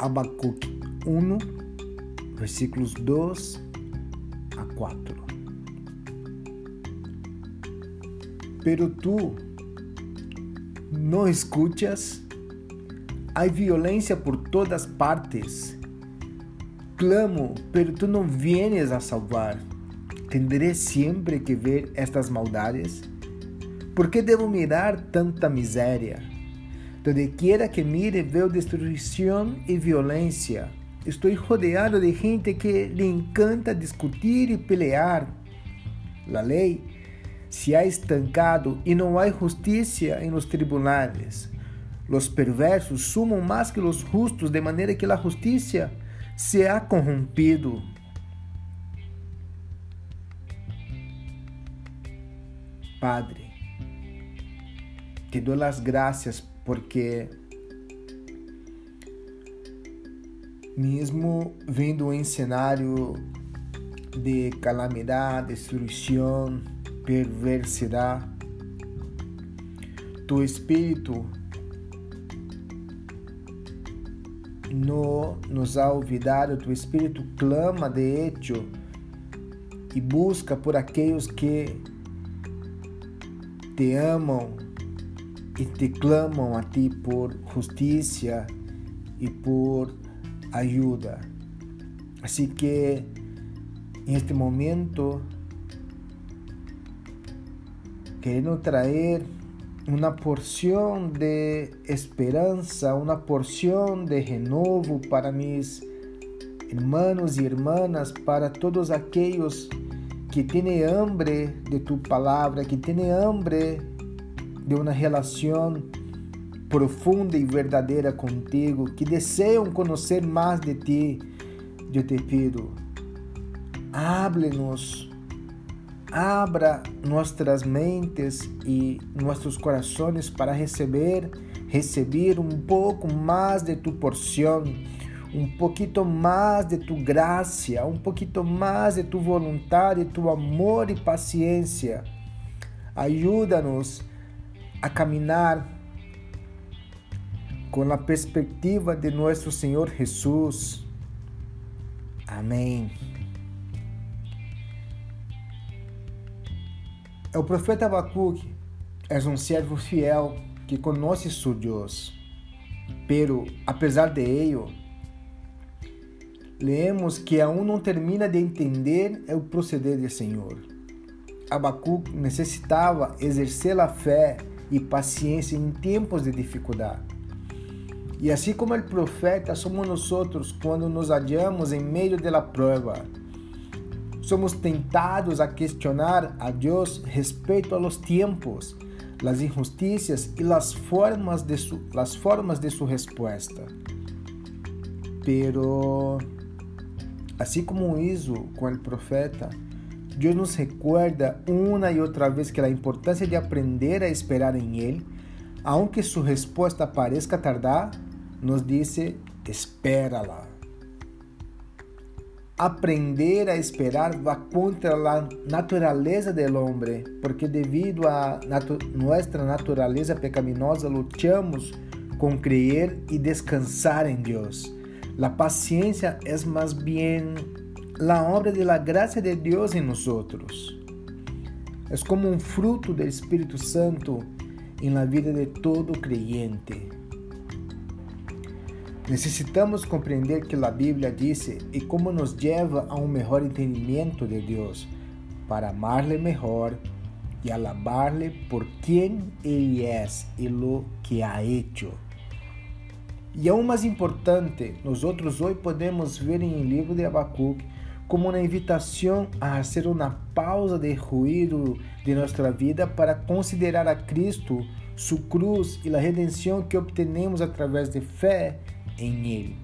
Habacuc 1, versículos 2 a 4. Pero tú no escuchas, hay violencia por todas partes. Clamo, pero tú no vienes a salvar. ¿Tendré siempre que ver estas maldades? ¿Por qué debo mirar tanta miséria? Donde quiera que mire veo destruição e violência. Estou rodeado de gente que lhe encanta discutir e pelear. A lei se ha estancado e não há justiça em los tribunales. Los perversos sumam mais que los justos, de maneira que a justiça se ha corrompido. Padre, te dou as graças porque, mesmo vendo um cenário de calamidade, destruição, perversidade, tu espírito não nos ha olvidado, tu espírito clama de hecho e busca por aqueles que te amam e te clamam a ti por justiça e por ajuda. Assim que em este momento querendo trazer uma porção de esperança, uma porção de renovo para mis irmãos e irmãs, para todos aqueles que têm hambre de tu palavra, que têm hambre de uma relação profunda e verdadeira contigo, que desejam conhecer mais de ti, eu te pido, hable-nos, abra nossas mentes e nossos corações para receber, receber um pouco mais de tu porção um pouquinho mais de tu graça, um pouquinho mais de tu vontade, tu amor e paciência. Ajuda-nos a caminhar com a perspectiva de nosso Senhor Jesus. Amém. O profeta Abacuque é um servo fiel que conhece seu Deus, pero apesar de ello, leemos que aún não termina de entender o proceder do Senhor. Abacuque necessitava exercer a fé e paciência em tempos de dificuldade. E assim como o profeta, somos nós quando nos hallamos em meio da prova. Somos tentados a questionar a Deus respeito a tempos, as injustiças e as formas de su, las formas de sua resposta. Pero Assim como hizo com o profeta, Deus nos recuerda uma e outra vez que a importância de aprender a esperar em Ele, aunque sua resposta pareça tardar, nos dice, espérala. Aprender a esperar va contra a natureza do homem, porque devido a natu nossa natureza pecaminosa lutamos com crer e descansar em Deus. La paciencia es más bien la obra de la gracia de Dios en nosotros. Es como un fruto del Espíritu Santo en la vida de todo creyente. Necesitamos compreender que la Biblia dice y cómo nos lleva a un mejor entendimiento de Dios para amarle mejor y alabarle por quien Él es y lo que ha hecho. E aún mais importante, nós outros hoje podemos ver em livro de Abacuque como uma invitação a fazer uma pausa de ruído de nossa vida para considerar a Cristo, sua cruz e a redenção que obtenemos através de fé em Ele.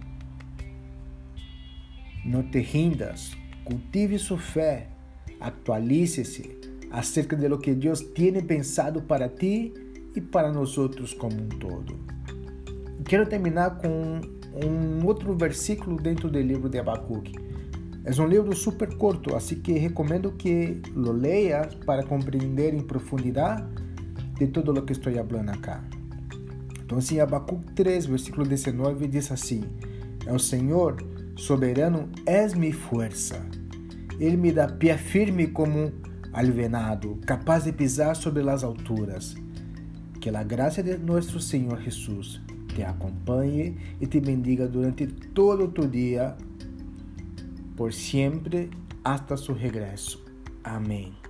Não te rindas, cultive sua fé, atualize-se acerca de lo que Deus tem pensado para ti e para nós outros como um todo. Quero terminar com um outro versículo dentro do livro de Abacuque. É um livro super curto, assim que recomendo que lo leia para compreender em profundidade de todo o que estou falando acá. Então, assim, Abacuque 3, versículo 19 diz assim: El Senhor soberano és minha força. Ele me dá pé firme como alvenado, capaz de pisar sobre as alturas. Que a graça de nosso Senhor Jesus te acompanhe e te bendiga durante todo o teu dia, por sempre, hasta su regresso. Amém.